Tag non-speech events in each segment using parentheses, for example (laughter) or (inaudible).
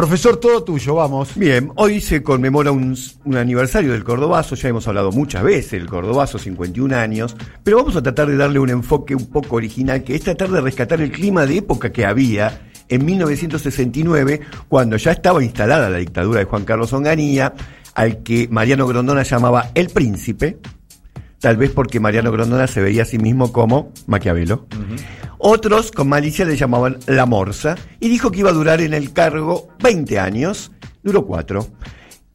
Profesor, todo tuyo, vamos. Bien, hoy se conmemora un, un, aniversario del Cordobazo, ya hemos hablado muchas veces del Cordobazo, 51 años, pero vamos a tratar de darle un enfoque un poco original, que es tratar de rescatar el clima de época que había en 1969, cuando ya estaba instalada la dictadura de Juan Carlos Onganía, al que Mariano Grondona llamaba el príncipe, tal vez porque Mariano Grondona se veía a sí mismo como Maquiavelo. Otros con malicia le llamaban la morsa y dijo que iba a durar en el cargo 20 años, duró 4.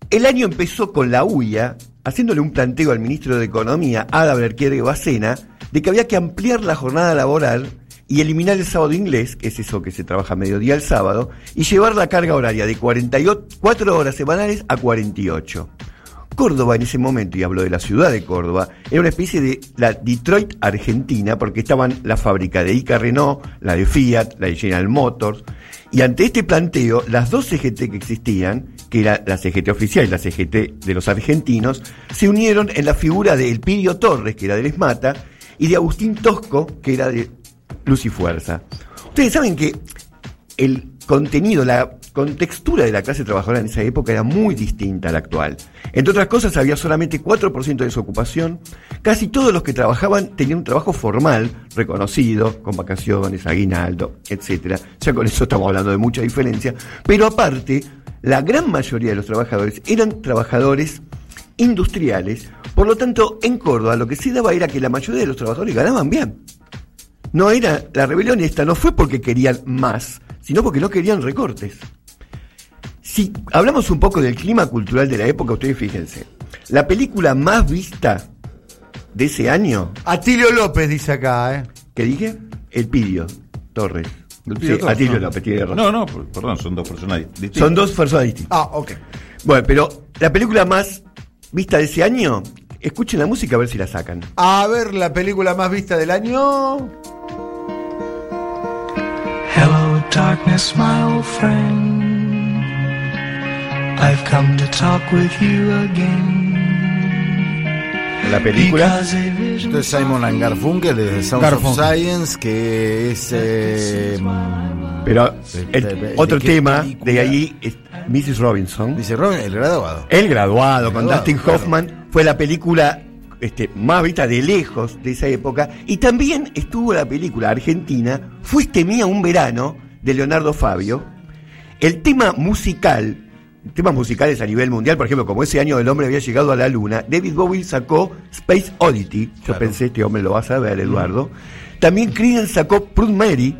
El año empezó con la huya, haciéndole un planteo al ministro de Economía, Ada Berquiere Bacena, de que había que ampliar la jornada laboral y eliminar el sábado inglés, que es eso que se trabaja a mediodía el sábado, y llevar la carga horaria de 44 horas semanales a 48. Córdoba en ese momento, y hablo de la ciudad de Córdoba, era una especie de la Detroit argentina, porque estaban la fábrica de Ica Renault, la de Fiat, la de General Motors, y ante este planteo, las dos CGT que existían, que era la CGT oficial y la CGT de los argentinos, se unieron en la figura de Elpidio Torres, que era del ESMATA, y de Agustín Tosco, que era de Luz y Fuerza. Ustedes saben que el contenido, la contextura de la clase trabajadora en esa época era muy distinta a la actual. Entre otras cosas, había solamente 4% de desocupación. Casi todos los que trabajaban tenían un trabajo formal, reconocido, con vacaciones, aguinaldo, etc. Ya con eso estamos hablando de mucha diferencia. Pero aparte, la gran mayoría de los trabajadores eran trabajadores industriales. Por lo tanto, en Córdoba lo que se daba era que la mayoría de los trabajadores ganaban bien. No era, la rebelión esta no fue porque querían más, sino porque no querían recortes. Si hablamos un poco del clima cultural de la época, ustedes fíjense, la película más vista de ese año. Atilio López dice acá, ¿eh? ¿Qué dije? El Pidio Torres. El Pidio Sí, Torres, Atilio no. López, tiene razón. No, no, perdón, son dos personas distintas. Son dos personas distintas. Ah, ok. Bueno, pero la película más vista de ese año, escuchen la música a ver si la sacan. A ver, la película más vista del año. Hello, darkness, my old friend. I've come to talk with you again. La película. Es Simon and Garfunkel de Sounds Garfunkel. of Science, que es. eh, Pero el ¿De- otro de tema película? de ahí es Mrs. Robinson. dice Robin, el graduado. El graduado con Graduado, Dustin claro. Hoffman fue la película este, más vista de lejos de esa época. Y también estuvo la película argentina Fuiste mía un verano de Leonardo Fabio. El tema musical, temas musicales a nivel mundial, por ejemplo, como ese año el hombre había llegado a la luna, David Bowie sacó Space Oddity. Yo Claro. pensé, este hombre lo vas a ver, Eduardo. También Creedence sacó Proud Mary.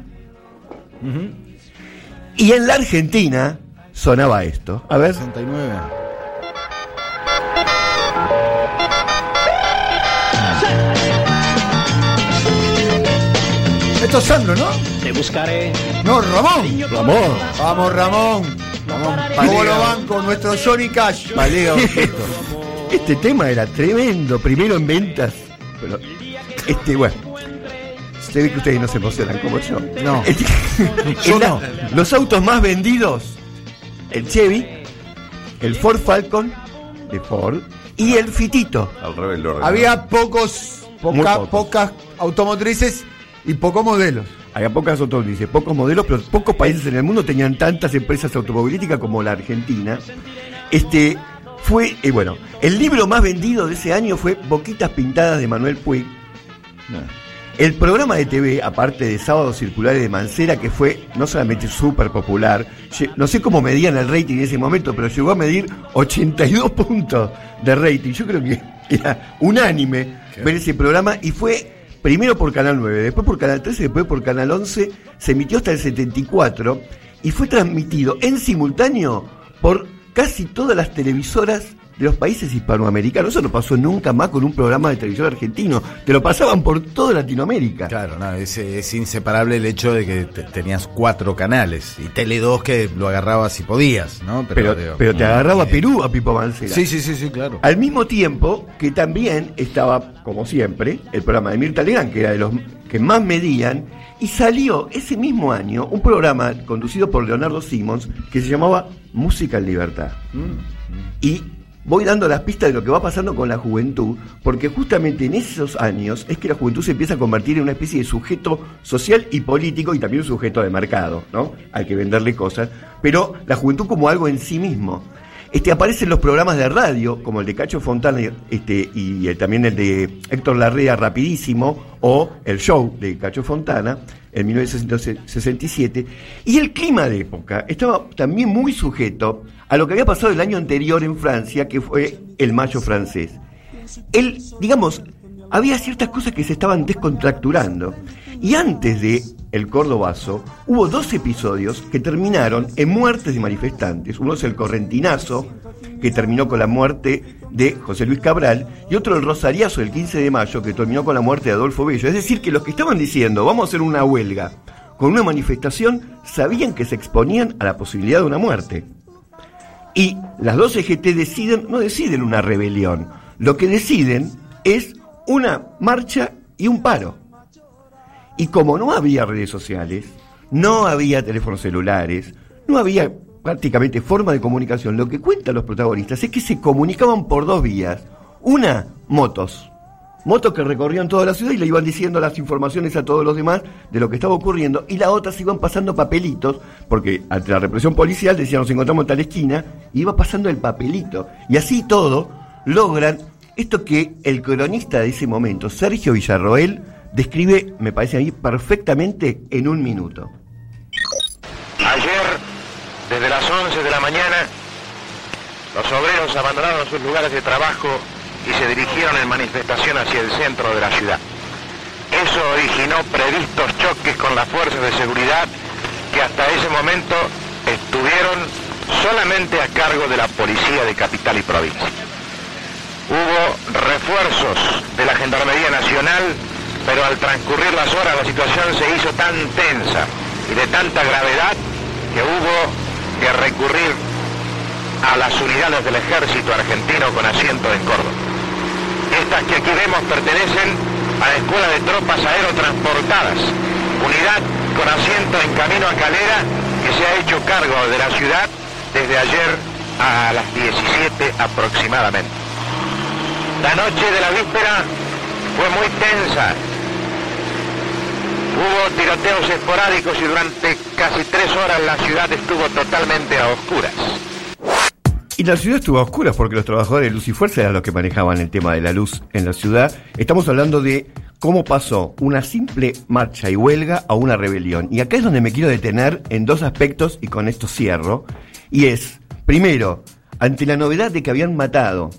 Y en la Argentina sonaba esto. A ver. 69. Esto es Sandro, ¿no? Te buscaré. No, Ramón. Ramón. Vamos, Ramón. Ramón, ¿Cómo lo banco? Nuestro Johnny Cash. (laughs) Este tema era tremendo, primero en ventas. Pero, este, bueno. Se ve que ustedes no se emocionan como yo. No. (laughs) Este- Yo la- no. Los autos más vendidos: el Chevy, el Ford Falcon de Ford y el Fitito. Al revés, lo orden. Había pocos, poca- pocos. pocas automotrices y pocos modelos. Había pocas automotrices, pocos modelos, pero pocos países en el mundo tenían tantas empresas automovilísticas como la Argentina. Este fue, eh, bueno, el libro más vendido de ese año fue Boquitas Pintadas de Manuel Puig. El programa de TV, aparte de Sábados Circulares de Mancera, que fue no solamente súper popular, no sé cómo medían el rating en ese momento, pero llegó a medir 82 puntos de rating. Yo creo que era unánime ver ese programa y fue primero por Canal 9, después por Canal 13, después por Canal 11, se emitió hasta el 74 y fue transmitido en simultáneo por casi todas las televisoras de los países hispanoamericanos. Eso no pasó nunca más con un programa de televisión argentino. Te lo pasaban por toda Latinoamérica. Claro, no, es, es inseparable el hecho de que te- tenías cuatro canales y Tele 2 que lo agarrabas si podías, ¿no? Pero, digo, pero te agarraba eh, Perú a Pipo Mancera. Sí, sí, sí, sí, claro. Al mismo tiempo que también estaba, como siempre, el programa de Mirta Legrand, que era de los que más medían, y salió ese mismo año un programa conducido por Leonardo Simons que se llamaba Música en Libertad. Y voy dando las pistas de lo que va pasando con la juventud, porque justamente en esos años es que la juventud se empieza a convertir en una especie de sujeto social y político y también un sujeto de mercado, ¿no? Hay que venderle cosas, pero la juventud como algo en sí mismo. Este, aparecen los programas de radio, como el de Cacho Fontana este, y eh, también el de Héctor Larrea Rapidísimo, o el show de Cacho Fontana, en 1967, y el clima de época estaba también muy sujeto a lo que había pasado el año anterior en Francia, que fue el Mayo francés. El, digamos, había ciertas cosas que se estaban descontracturando. Y antes de El Cordobazo, hubo dos episodios que terminaron en muertes de manifestantes. Uno es el Correntinazo, que terminó con la muerte de José Luis Cabral, y otro el Rosariazo del 15 de mayo, que terminó con la muerte de Adolfo Bello. Es decir, que los que estaban diciendo, vamos a hacer una huelga con una manifestación, sabían que se exponían a la posibilidad de una muerte. Y las dos EGT deciden, no deciden una rebelión, lo que deciden es una marcha y un paro. Y como no había redes sociales, no había teléfonos celulares, no había prácticamente forma de comunicación, lo que cuentan los protagonistas es que se comunicaban por dos vías. Una, motos. Motos que recorrían toda la ciudad y le iban diciendo las informaciones a todos los demás de lo que estaba ocurriendo. Y la otra se iban pasando papelitos, porque ante la represión policial decían nos encontramos en tal esquina, y iba pasando el papelito. Y así todo logran esto que el cronista de ese momento, Sergio Villarroel, describe, me parece a mí, perfectamente en un minuto. Ayer, desde las 11 de la mañana, los obreros abandonaron sus lugares de trabajo y se dirigieron en manifestación hacia el centro de la ciudad. Eso originó previstos choques con las fuerzas de seguridad que hasta ese momento estuvieron solamente a cargo de la policía de capital y provincia. Hubo refuerzos de la Gendarmería Nacional, pero al transcurrir las horas la situación se hizo tan tensa y de tanta gravedad que hubo que recurrir a las unidades del ejército argentino con asiento en Córdoba. Estas que aquí vemos pertenecen a la Escuela de Tropas Aerotransportadas, unidad con asiento en camino a Calera que se ha hecho cargo de la ciudad desde ayer a las 17 aproximadamente. La noche de la víspera fue muy tensa. Tiroteos esporádicos y durante casi tres horas la ciudad estuvo totalmente a oscuras. Y la ciudad estuvo a oscuras porque los trabajadores de Luz y Fuerza eran los que manejaban el tema de la luz en la ciudad. Estamos hablando de cómo pasó una simple marcha y huelga a una rebelión. Y acá es donde me quiero detener en dos aspectos y con esto cierro. Y es, primero, ante la novedad de que habían matado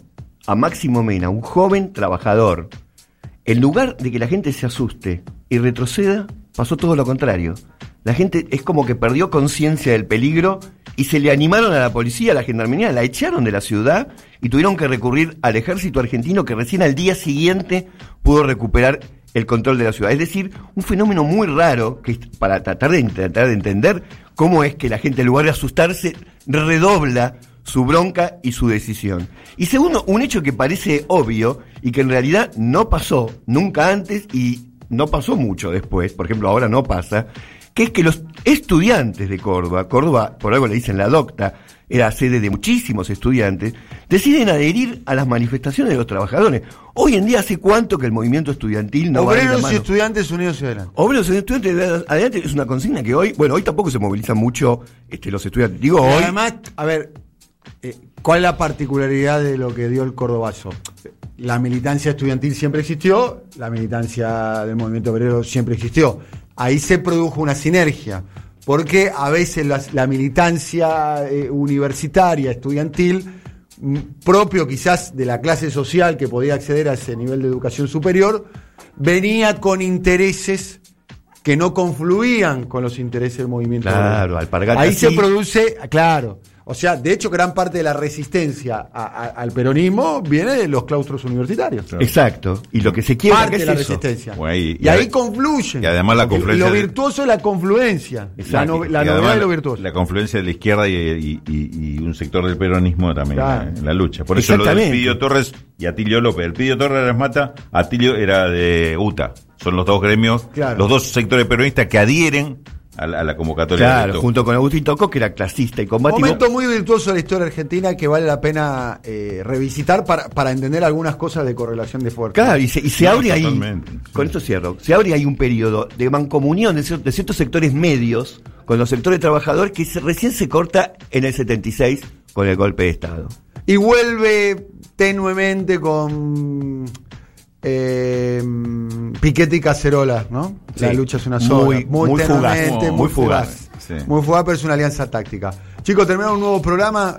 a Máximo Mena, un joven trabajador, en lugar de que la gente se asuste y retroceda, pasó todo lo contrario. La gente es como que perdió conciencia del peligro y se le animaron a la policía, a la gendarmería, la echaron de la ciudad y tuvieron que recurrir al ejército argentino que recién al día siguiente pudo recuperar el control de la ciudad. Es decir, un fenómeno muy raro que para tratar de, tratar de entender cómo es que la gente en lugar de asustarse redobla su bronca y su decisión. Y segundo, un hecho que parece obvio y que en realidad no pasó nunca antes y no pasó mucho después, por ejemplo ahora no pasa, que es que los estudiantes de Córdoba, Córdoba por algo le dicen la docta, era sede de muchísimos estudiantes, deciden adherir a las manifestaciones de los trabajadores. Hoy en día, ¿hace cuánto que el movimiento estudiantil no va de la Obreros y estudiantes unidos y adelante. Obreros y estudiantes de adelante es una consigna que hoy, bueno, hoy tampoco se movilizan mucho este, los estudiantes. Digo Y hoy. Además, a ver, eh, ¿cuál es la particularidad de lo que dio el Cordobazo? La militancia estudiantil siempre existió, la militancia del movimiento obrero siempre existió. Ahí se produjo una sinergia, porque a veces la, militancia eh, universitaria, estudiantil, mm, propio quizás de la clase social que podía acceder a ese nivel de educación superior, venía con intereses que no confluían con los intereses del movimiento Claro, obrero. Ahí se produce, claro. O sea, de hecho, gran parte de la resistencia a- a- al peronismo viene de los claustros universitarios. Exacto. Y lo que se quiebra, Parte ¿qué de la eso? resistencia. Y- ahí confluyen. y además la confluencia Lo virtuoso es la confluencia. La, no- la novedad de lo virtuoso. La confluencia de la izquierda y, y- y- y un sector del peronismo también Claro. en, la, en la lucha. Por eso lo de. Pidio Torres y Atilio López. El Pidio Torres era Mata, Atilio era de UTA. Son los dos gremios, Claro. los dos sectores peronistas que adhieren a la, a la convocatoria. Claro, de junto con Agustín Tocco, que era clasista y combativo. Momento muy virtuoso de la historia argentina que vale la pena eh, revisitar para, para entender algunas cosas de correlación de fuerzas. Claro, y se, y se No, abre ahí, totalmente, con esto cierro, se abre ahí un periodo de mancomunión de, cier- de ciertos sectores medios con los sectores trabajadores que se- recién se corta en el 76 con el golpe de Estado. Y vuelve tenuemente con eh, Piquete y Cacerola, ¿no? La lucha es una sola. Muy- muy fugaz, muy muy fugaz, fugaz. sí. Muy fugaz, pero es una alianza táctica. Chicos, terminamos un nuevo programa.